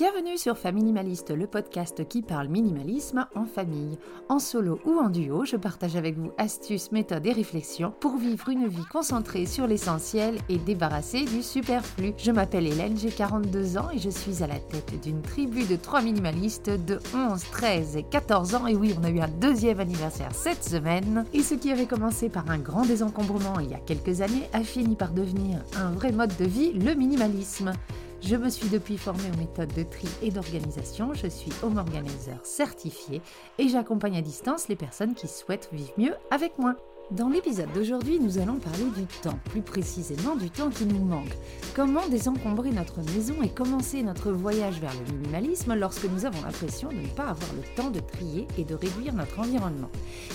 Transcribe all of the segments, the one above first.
Bienvenue sur Faminimaliste, le podcast qui parle minimalisme en famille. En solo ou en duo, je partage avec vous astuces, méthodes et réflexions pour vivre une vie concentrée sur l'essentiel et débarrassée du superflu. Je m'appelle Hélène, j'ai 42 ans et je suis à la tête d'une tribu de trois minimalistes de 11, 13 et 14 ans. Et oui, on a eu un deuxième anniversaire cette semaine. Et ce qui avait commencé par un grand désencombrement il y a quelques années a fini par devenir un vrai mode de vie, le minimalisme. Je me suis depuis formée aux méthodes de tri et d'organisation. Je suis home organizer certifié et j'accompagne à distance les personnes qui souhaitent vivre mieux avec moi. Dans l'épisode d'aujourd'hui, nous allons parler du temps, plus précisément du temps qui nous manque. Comment désencombrer notre maison et commencer notre voyage vers le minimalisme lorsque nous avons l'impression de ne pas avoir le temps de trier et de réduire notre environnement?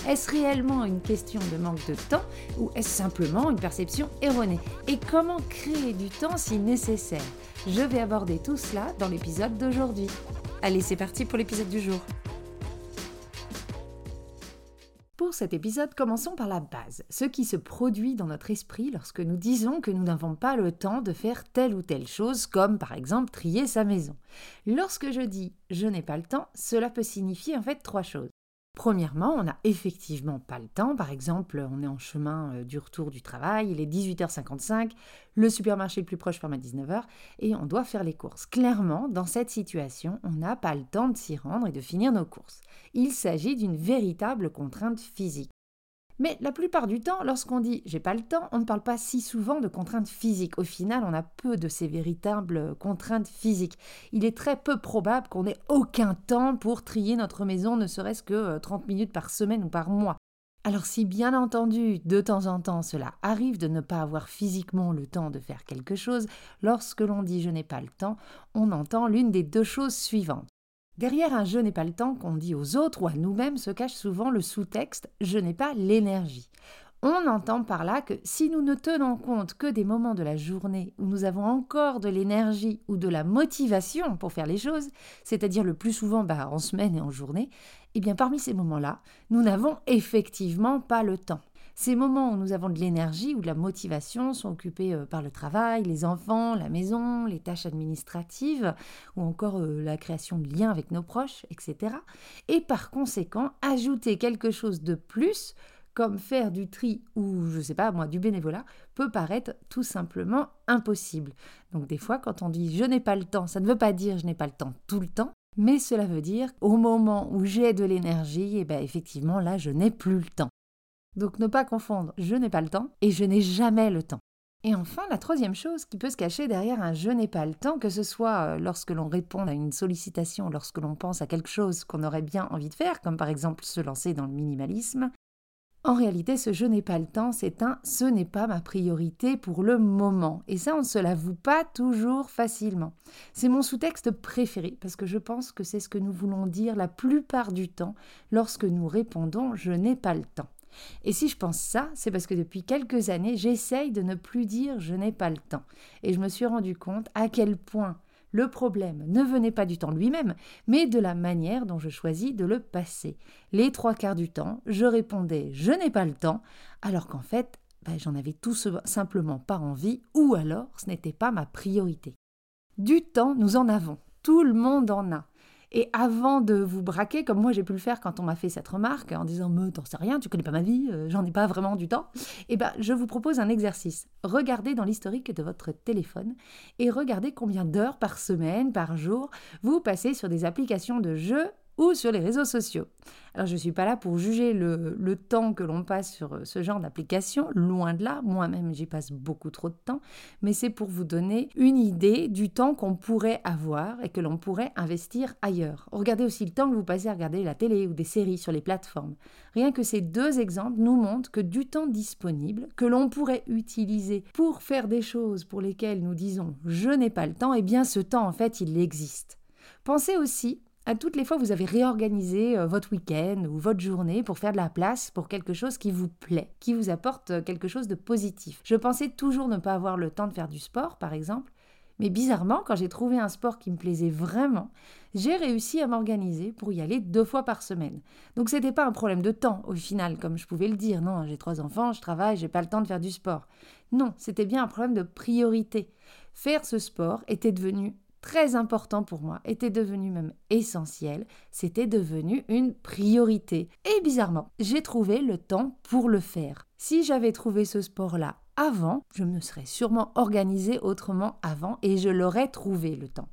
Est-ce réellement une question de manque de temps ou est-ce simplement une perception erronée? Et comment créer du temps si nécessaire? Je vais aborder tout cela dans l'épisode d'aujourd'hui. Allez, c'est parti pour l'épisode du jour. Pour cet épisode, commençons par la base, ce qui se produit dans notre esprit lorsque nous disons que nous n'avons pas le temps de faire telle ou telle chose, comme par exemple trier sa maison. Lorsque je dis je n'ai pas le temps, cela peut signifier en fait trois choses. Premièrement, on n'a effectivement pas le temps. Par exemple, on est en chemin euh, du retour du travail, il est 18h55, le supermarché le plus proche ferme à 19h et on doit faire les courses. Clairement, dans cette situation, on n'a pas le temps de s'y rendre et de finir nos courses. Il s'agit d'une véritable contrainte physique. Mais la plupart du temps, lorsqu'on dit j'ai pas le temps, on ne parle pas si souvent de contraintes physiques. Au final, on a peu de ces véritables contraintes physiques. Il est très peu probable qu'on ait aucun temps pour trier notre maison, ne serait-ce que 30 euh, minutes par semaine ou par mois. Alors si bien entendu, de temps en temps, cela arrive de ne pas avoir physiquement le temps de faire quelque chose, lorsque l'on dit je n'ai pas le temps, on entend l'une des deux choses suivantes. Derrière un je n'ai pas le temps qu'on dit aux autres ou à nous-mêmes se cache souvent le sous-texte je n'ai pas l'énergie. On entend par là que si nous ne tenons compte que des moments de la journée où nous avons encore de l'énergie ou de la motivation pour faire les choses, c'est-à-dire le plus souvent bah, en semaine et en journée, eh bien parmi ces moments-là, nous n'avons effectivement pas le temps. Ces moments où nous avons de l'énergie ou de la motivation sont occupés euh, par le travail, les enfants, la maison, les tâches administratives ou encore euh, la création de liens avec nos proches, etc. Et par conséquent, ajouter quelque chose de plus comme faire du tri ou, je sais pas, moi, du bénévolat, peut paraître tout simplement impossible. Donc des fois, quand on dit je n'ai pas le temps, ça ne veut pas dire je n'ai pas le temps tout le temps, mais cela veut dire au moment où j'ai de l'énergie, et eh bien effectivement, là, je n'ai plus le temps. Donc ne pas confondre je n'ai pas le temps et je n'ai jamais le temps. Et enfin, la troisième chose qui peut se cacher derrière un je n'ai pas le temps, que ce soit euh, lorsque l'on répond à une sollicitation, lorsque l'on pense à quelque chose qu'on aurait bien envie de faire, comme par exemple se lancer dans le minimalisme, en réalité, ce je n'ai pas le temps, c'est un ce n'est pas ma priorité pour le moment. Et ça, on ne se l'avoue pas toujours facilement. C'est mon sous-texte préféré parce que je pense que c'est ce que nous voulons dire la plupart du temps lorsque nous répondons je n'ai pas le temps. Et si je pense ça, c'est parce que depuis quelques années, j'essaye de ne plus dire je n'ai pas le temps. Et je me suis rendu compte à quel point le problème ne venait pas du temps lui-même, mais de la manière dont je choisis de le passer. Les trois quarts du temps, je répondais je n'ai pas le temps, alors qu'en fait, ben, j'en avais tout simplement pas envie, ou alors ce n'était pas ma priorité. Du temps, nous en avons. Tout le monde en a. Et avant de vous braquer, comme moi j'ai pu le faire quand on m'a fait cette remarque, en disant Me, t'en sais rien, tu connais pas ma vie, euh, j'en ai pas vraiment du temps, eh ben, je vous propose un exercice. Regardez dans l'historique de votre téléphone et regardez combien d'heures par semaine, par jour, vous passez sur des applications de jeux ou sur les réseaux sociaux. Alors je ne suis pas là pour juger le, temps que l'on passe sur euh, ce genre d'application, loin de là, moi-même j'y passe beaucoup trop de temps, mais c'est pour vous donner une idée du temps qu'on pourrait avoir et que l'on pourrait investir ailleurs. Regardez aussi le temps que vous passez à regarder la télé ou des séries sur les plateformes. Rien que ces deux exemples nous montrent que du temps disponible que l'on pourrait utiliser pour faire des choses pour lesquelles nous disons je n'ai pas le temps, eh bien ce temps en fait il existe. Pensez aussi à toutes les fois vous avez réorganisé euh, votre week-end ou votre journée pour faire de la place pour quelque chose qui vous plaît, qui vous apporte euh, quelque chose de positif. Je pensais toujours ne pas avoir le temps de faire du sport, par exemple, mais bizarrement, quand j'ai trouvé un sport qui me plaisait vraiment, j'ai réussi à m'organiser pour y aller deux fois par semaine. Donc ce n'était pas un problème de temps au final, comme je pouvais le dire. Non, j'ai trois enfants, je travaille, j'ai pas le temps de faire du sport. Non, c'était bien un problème de priorité. Faire ce sport était devenu très important pour moi, était devenu même essentiel, c'était devenu une priorité. Et bizarrement, j'ai trouvé le temps pour le faire. Si j'avais trouvé ce sport-là avant, je me serais sûrement organisée autrement avant et je l'aurais trouvé le temps.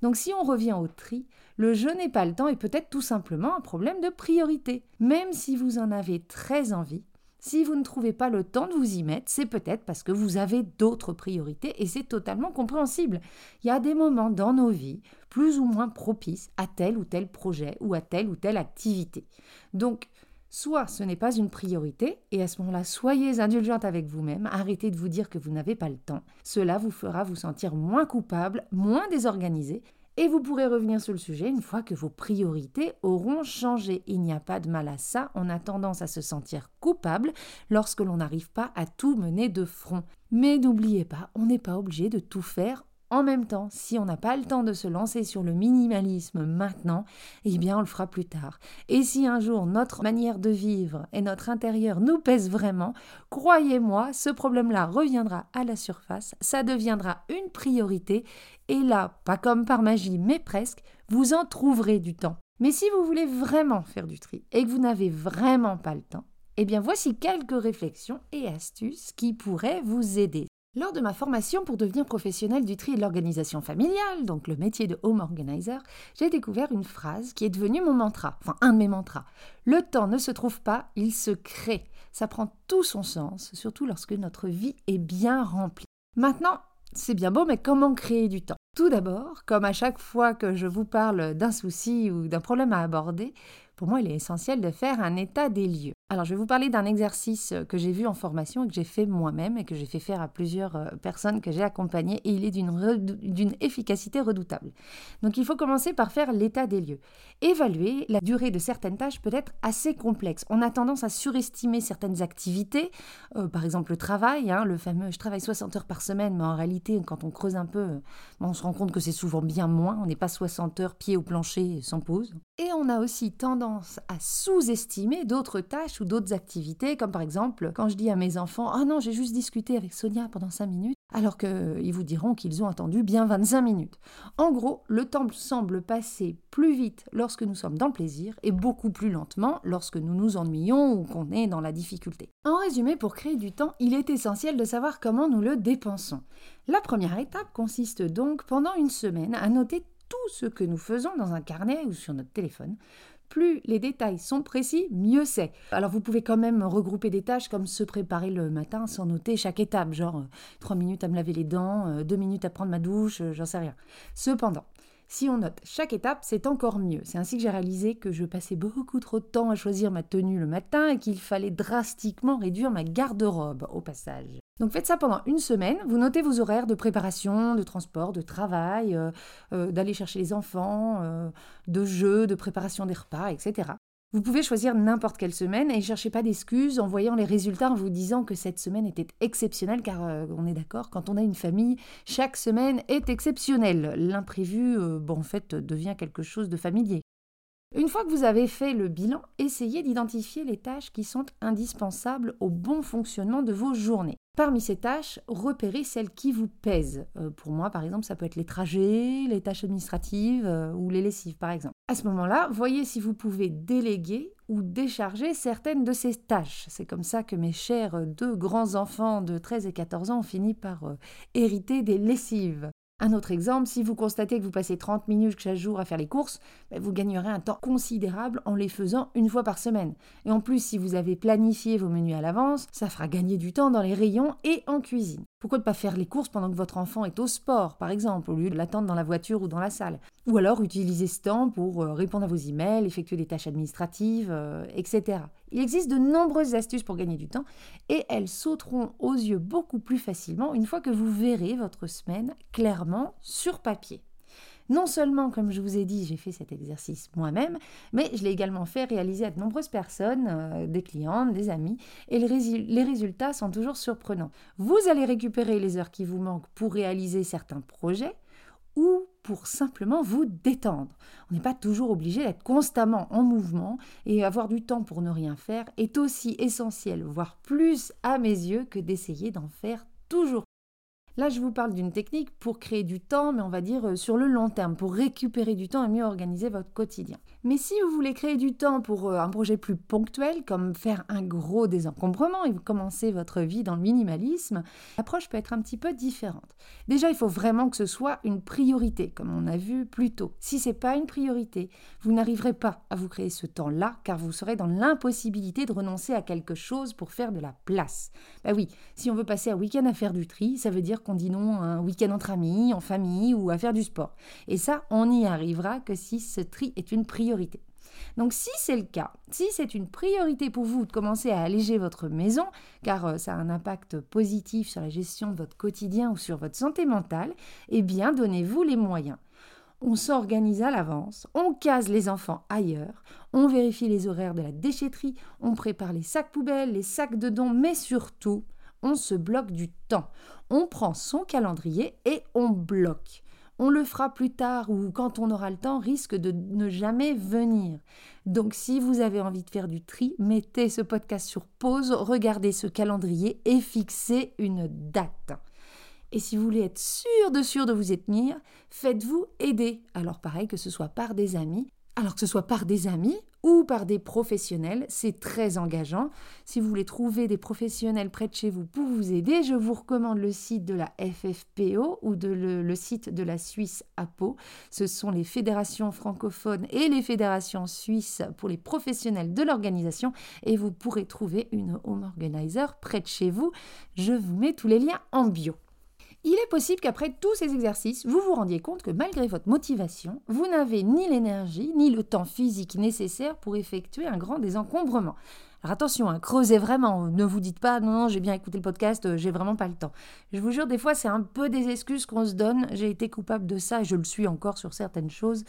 Donc si on revient au tri, le je n'ai pas le temps est peut-être tout simplement un problème de priorité. Même si vous en avez très envie, si vous ne trouvez pas le temps de vous y mettre, c'est peut-être parce que vous avez d'autres priorités et c'est totalement compréhensible. Il y a des moments dans nos vies plus ou moins propices à tel ou tel projet ou à telle ou telle activité. Donc, Soit ce n'est pas une priorité, et à ce moment-là, soyez indulgente avec vous-même, arrêtez de vous dire que vous n'avez pas le temps. Cela vous fera vous sentir moins coupable, moins désorganisé, et vous pourrez revenir sur le sujet une fois que vos priorités auront changé. Il n'y a pas de mal à ça, on a tendance à se sentir coupable lorsque l'on n'arrive pas à tout mener de front. Mais n'oubliez pas, on n'est pas obligé de tout faire en même temps, si on n'a pas le temps de se lancer sur le minimalisme maintenant, eh bien on le fera plus tard. Et si un jour notre manière de vivre et notre intérieur nous pèsent vraiment, croyez-moi, ce problème-là reviendra à la surface, ça deviendra une priorité, et là, pas comme par magie, mais presque, vous en trouverez du temps. Mais si vous voulez vraiment faire du tri et que vous n'avez vraiment pas le temps, eh bien voici quelques réflexions et astuces qui pourraient vous aider. Lors de ma formation pour devenir professionnel du tri et de l'organisation familiale, donc le métier de home organizer, j'ai découvert une phrase qui est devenue mon mantra, enfin un de mes mantras. Le temps ne se trouve pas, il se crée. Ça prend tout son sens, surtout lorsque notre vie est bien remplie. Maintenant, c'est bien beau, mais comment créer du temps? Tout d'abord, comme à chaque fois que je vous parle d'un souci ou d'un problème à aborder, pour moi, il est essentiel de faire un état des lieux. Alors, je vais vous parler d'un exercice que j'ai vu en formation et que j'ai fait moi-même et que j'ai fait faire à plusieurs euh, personnes que j'ai accompagnées et il est d'une efficacité redoutable. Donc, il faut commencer par faire l'état des lieux. Évaluer la durée de certaines tâches peut être assez complexe. On a tendance à surestimer certaines activités, euh, par exemple le travail, hein, le fameux je travaille 60 heures par semaine, mais en réalité, quand on creuse un peu, euh, on se rend compte que c'est souvent bien moins. On n'est pas 60 heures pieds au plancher sans pause. Et on a aussi tendance à sous-estimer d'autres tâches ou d'autres activités, comme par exemple quand je dis à mes enfants Ah non, j'ai juste discuté avec Sonia pendant 5 minutes, alors qu'ils vous diront qu'ils ont attendu bien 25 minutes. En gros, le temps semble passer plus vite lorsque nous sommes dans le plaisir et beaucoup plus lentement lorsque nous nous ennuyons ou qu'on est dans la difficulté. En résumé, pour créer du temps, il est essentiel de savoir comment nous le dépensons. La première étape consiste donc pendant une semaine à noter tout ce que nous faisons dans un carnet ou sur notre téléphone. Plus les détails sont précis, mieux c'est. Alors vous pouvez quand même regrouper des tâches comme se préparer le matin sans noter chaque étape, genre 3 euh, minutes à me laver les dents, 2 euh, minutes à prendre ma douche, euh, j'en sais rien. Cependant, si on note chaque étape, c'est encore mieux. C'est ainsi que j'ai réalisé que je passais beaucoup trop de temps à choisir ma tenue le matin et qu'il fallait drastiquement réduire ma garde-robe au passage. Donc faites ça pendant une semaine, vous notez vos horaires de préparation, de transport, de travail, euh, euh, d'aller chercher les enfants, euh, de jeux, de préparation des repas, etc. Vous pouvez choisir n'importe quelle semaine et ne cherchez pas d'excuses en voyant les résultats en vous disant que cette semaine était exceptionnelle car on est d'accord, quand on a une famille, chaque semaine est exceptionnelle. L'imprévu, bon, en fait, devient quelque chose de familier. Une fois que vous avez fait le bilan, essayez d'identifier les tâches qui sont indispensables au bon fonctionnement de vos journées. Parmi ces tâches, repérez celles qui vous pèsent. Euh, pour moi, par exemple, ça peut être les trajets, les tâches administratives euh, ou les lessives, par exemple. À ce moment-là, voyez si vous pouvez déléguer ou décharger certaines de ces tâches. C'est comme ça que mes chers deux grands enfants de 13 et 14 ans ont fini par euh, hériter des lessives. Un autre exemple, si vous constatez que vous passez 30 minutes chaque jour à faire les courses, ben, vous gagnerez un temps considérable en les faisant une fois par semaine. Et en plus, si vous avez planifié vos menus à l'avance, ça fera gagner du temps dans les rayons et en cuisine. Pourquoi ne pas faire les courses pendant que votre enfant est au sport, par exemple, au lieu de l'attendre dans la voiture ou dans la salle? Ou alors utiliser ce temps pour euh, répondre à vos emails, effectuer des tâches administratives, euh, etc. Il existe de nombreuses astuces pour gagner du temps et elles sauteront aux yeux beaucoup plus facilement une fois que vous verrez votre semaine clairement sur papier. Non seulement, comme je vous ai dit, j'ai fait cet exercice moi-même, mais je l'ai également fait réaliser à de nombreuses personnes, euh, des clientes, des amis, et les résultats sont toujours surprenants. Vous allez récupérer les heures qui vous manquent pour réaliser certains projets, ou simplement vous détendre. On n'est pas toujours obligé d'être constamment en mouvement et avoir du temps pour ne rien faire est aussi essentiel, voire plus à mes yeux, que d'essayer d'en faire toujours Là, je vous parle d'une technique pour créer du temps, mais on va dire euh, sur le long terme, pour récupérer du temps et mieux organiser votre quotidien. Mais si vous voulez créer du temps pour euh, un projet plus ponctuel, comme faire un gros désencombrement et vous commencez votre vie dans le minimalisme, l'approche peut être un petit peu différente. Déjà, il faut vraiment que ce soit une priorité, comme on a vu plus tôt. Si ce n'est pas une priorité, vous n'arriverez pas à vous créer ce temps-là, car vous serez dans l'impossibilité de renoncer à quelque chose pour faire de la place. Bah oui, si on veut passer un week-end à faire du tri, ça veut dire qu'on dit non un week-end entre amis, en famille ou à faire du sport. Et ça, on n'y arrivera que si ce tri est une priorité. Donc si c'est le cas, si c'est une priorité pour vous de commencer à alléger votre maison, car euh, ça a un impact positif sur la gestion de votre quotidien ou sur votre santé mentale, eh bien donnez-vous les moyens. On s'organise à l'avance, on case les enfants ailleurs, on vérifie les horaires de la déchetterie, on prépare les sacs poubelles, les sacs de dons, mais surtout, on se bloque du temps. On prend son calendrier et on bloque. On le fera plus tard ou quand on aura le temps risque de ne jamais venir. Donc si vous avez envie de faire du tri, mettez ce podcast sur pause, regardez ce calendrier et fixez une date. Et si vous voulez être sûr de sûr de vous y tenir, faites-vous aider. Alors pareil que ce soit par des amis, alors que ce soit par des amis ou par des professionnels, c'est très engageant. Si vous voulez trouver des professionnels près de chez vous pour vous aider, je vous recommande le site de la FFPO ou de le, site de la Suisse APO. Ce sont les fédérations francophones et les fédérations suisses pour les professionnels de l'organisation et vous pourrez trouver une home organizer près de chez vous. Je vous mets tous les liens en bio. Il est possible qu'après tous ces exercices, vous vous rendiez compte que malgré votre motivation, vous n'avez ni l'énergie ni le temps physique nécessaire pour effectuer un grand désencombrement. Alors attention, hein, creusez vraiment, ne vous dites pas non, non, j'ai bien écouté le podcast, euh, j'ai vraiment pas le temps. Je vous jure, des fois, c'est un peu des excuses qu'on se donne. J'ai été coupable de ça et je le suis encore sur certaines choses.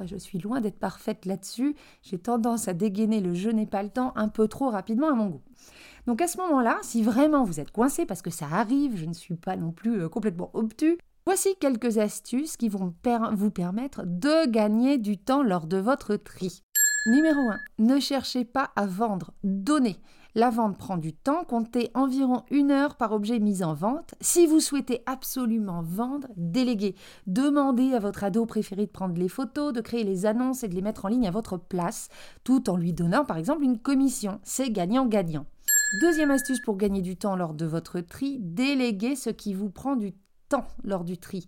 Euh, je suis loin d'être parfaite là-dessus. J'ai tendance à dégainer le je n'ai pas le temps un peu trop rapidement à mon goût. Donc à ce moment-là, si vraiment vous êtes coincé, parce que ça arrive, je ne suis pas non plus euh, complètement obtus, voici quelques astuces qui vont vous permettre de gagner du temps lors de votre tri. Numéro 1. Ne cherchez pas à vendre, donnez. La vente prend du temps, comptez environ une heure par objet mis en vente. Si vous souhaitez absolument vendre, déléguez. Demandez à votre ado préféré de prendre les photos, de créer les annonces et de les mettre en ligne à votre place, tout en lui donnant par exemple une commission. C'est gagnant-gagnant. Deuxième astuce pour gagner du temps lors de votre tri, déléguez ce qui vous prend du temps lors du tri.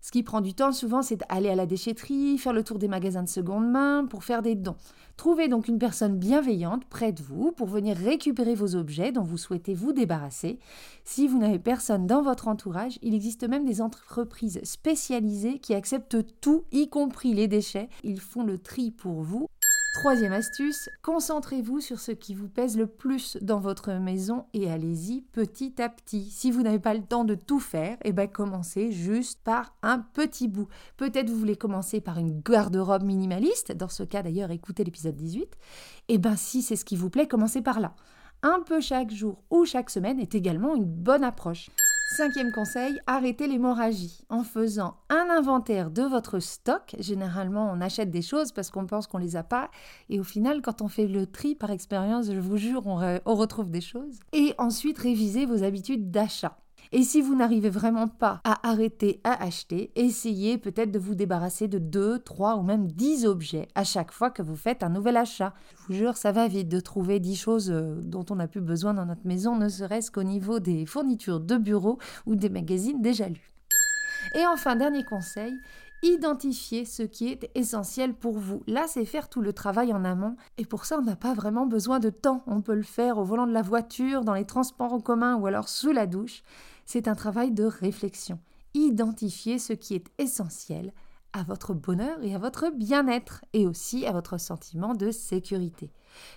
Ce qui prend du temps souvent, c'est d'aller à la déchetterie, faire le tour des magasins de seconde main pour faire des dons. Trouvez donc une personne bienveillante près de vous pour venir récupérer vos objets dont vous souhaitez vous débarrasser. Si vous n'avez personne dans votre entourage, il existe même des entreprises spécialisées qui acceptent tout, y compris les déchets. Ils font le tri pour vous Troisième astuce, concentrez-vous sur ce qui vous pèse le plus dans votre maison et allez-y petit à petit. Si vous n'avez pas le temps de tout faire, eh ben commencez juste par un petit bout. Peut-être vous voulez commencer par une garde-robe minimaliste, dans ce cas d'ailleurs écoutez l'épisode 18. Eh ben si c'est ce qui vous plaît, commencez par là. Un peu chaque jour ou chaque semaine est également une bonne approche. Cinquième conseil, arrêtez l'hémorragie en faisant un inventaire de votre stock. Généralement, on achète des choses parce qu'on pense qu'on les a pas. Et au final, quand on fait le tri par expérience, je vous jure, on, on retrouve des choses. Et ensuite, révisez vos habitudes d'achat. Et si vous n'arrivez vraiment pas à arrêter à acheter, essayez peut-être de vous débarrasser de 2, 3 ou même 10 objets à chaque fois que vous faites un nouvel achat. Je vous jure, ça va vite de trouver 10 choses euh, dont on n'a plus besoin dans notre maison, ne serait-ce qu'au niveau des fournitures de bureau ou des magazines déjà lus. Et enfin, dernier conseil, identifiez ce qui est essentiel pour vous. Là, c'est faire tout le travail en amont. Et pour ça, on n'a pas vraiment besoin de temps. On peut le faire au volant de la voiture, dans les transports en commun ou alors sous la douche c'est un travail de réflexion. Identifier ce qui est essentiel à votre bonheur et à votre bien-être et aussi à votre sentiment de sécurité.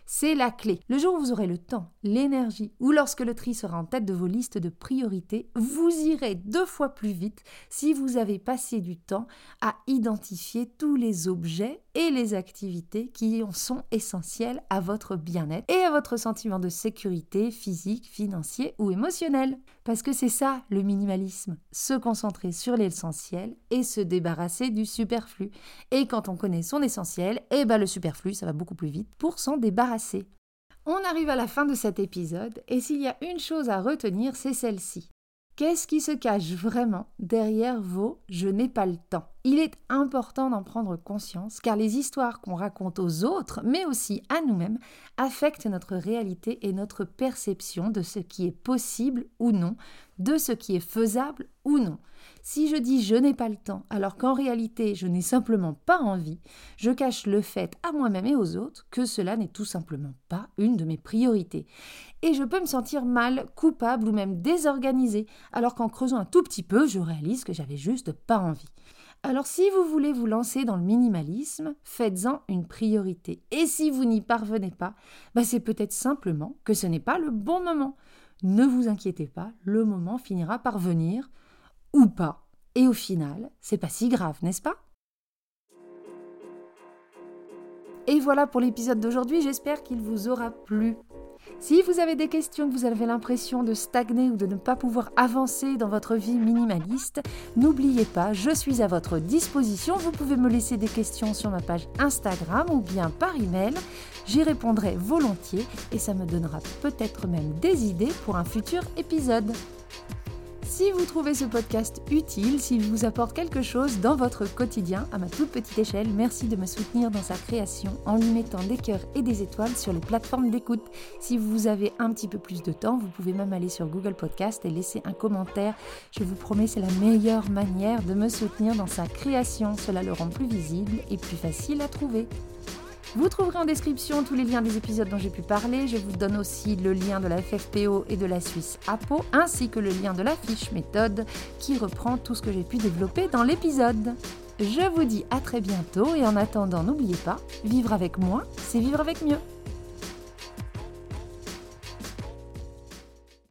C'est la clé. Le jour où vous aurez le temps, l'énergie ou lorsque le tri sera en tête de vos listes de priorités, vous irez deux fois plus vite si vous avez passé du temps à identifier tous les objets et les activités qui sont essentiels à votre bien-être et à votre sentiment de sécurité physique, financier ou émotionnel. Parce que c'est ça le minimalisme, se concentrer sur l'essentiel et se débarrasser du superflu. Et quand on connaît son essentiel, eh ben le superflu, ça va beaucoup plus vite pour s'en débarrasser. On arrive à la fin de cet épisode et s'il y a une chose à retenir, c'est celle-ci. Qu'est-ce qui se cache vraiment derrière vos je n'ai pas le temps Il est important d'en prendre conscience car les histoires qu'on raconte aux autres, mais aussi à nous-mêmes, affectent notre réalité et notre perception de ce qui est possible ou non, de ce qui est faisable ou non. Si je dis je n'ai pas le temps alors qu'en réalité je n'ai simplement pas envie, je cache le fait à moi-même et aux autres que cela n'est tout simplement pas une de mes priorités. Et je peux me sentir mal, coupable ou même désorganisée alors qu'en creusant un tout petit peu, je réalise que j'avais juste pas envie. Alors si vous voulez vous lancer dans le minimalisme, faites-en une priorité. Et si vous n'y parvenez pas, bah c'est peut-être simplement que ce n'est pas le bon moment. Ne vous inquiétez pas, le moment finira par venir, ou pas. Et au final, c'est pas si grave, n'est-ce pas? Et voilà pour l'épisode d'aujourd'hui, j'espère qu'il vous aura plu. Si vous avez des questions, que vous avez l'impression de stagner ou de ne pas pouvoir avancer dans votre vie minimaliste, n'oubliez pas, je suis à votre disposition. Vous pouvez me laisser des questions sur ma page Instagram ou bien par email. J'y répondrai volontiers et ça me donnera peut-être même des idées pour un futur épisode. Si vous trouvez ce podcast utile, s'il vous apporte quelque chose dans votre quotidien, à ma toute petite échelle, merci de me soutenir dans sa création en lui mettant des cœurs et des étoiles sur les plateformes d'écoute. Si vous avez un petit peu plus de temps, vous pouvez même aller sur Google Podcast et laisser un commentaire. Je vous promets, c'est la meilleure manière de me soutenir dans sa création. Cela le rend plus visible et plus facile à trouver. Vous trouverez en description tous les liens des épisodes dont j'ai pu parler. Je vous donne aussi le lien de la FFPO et de la Suisse APO, ainsi que le lien de la fiche méthode qui reprend tout ce que j'ai pu développer dans l'épisode. Je vous dis à très bientôt et en attendant, n'oubliez pas, vivre avec moi, c'est vivre avec mieux.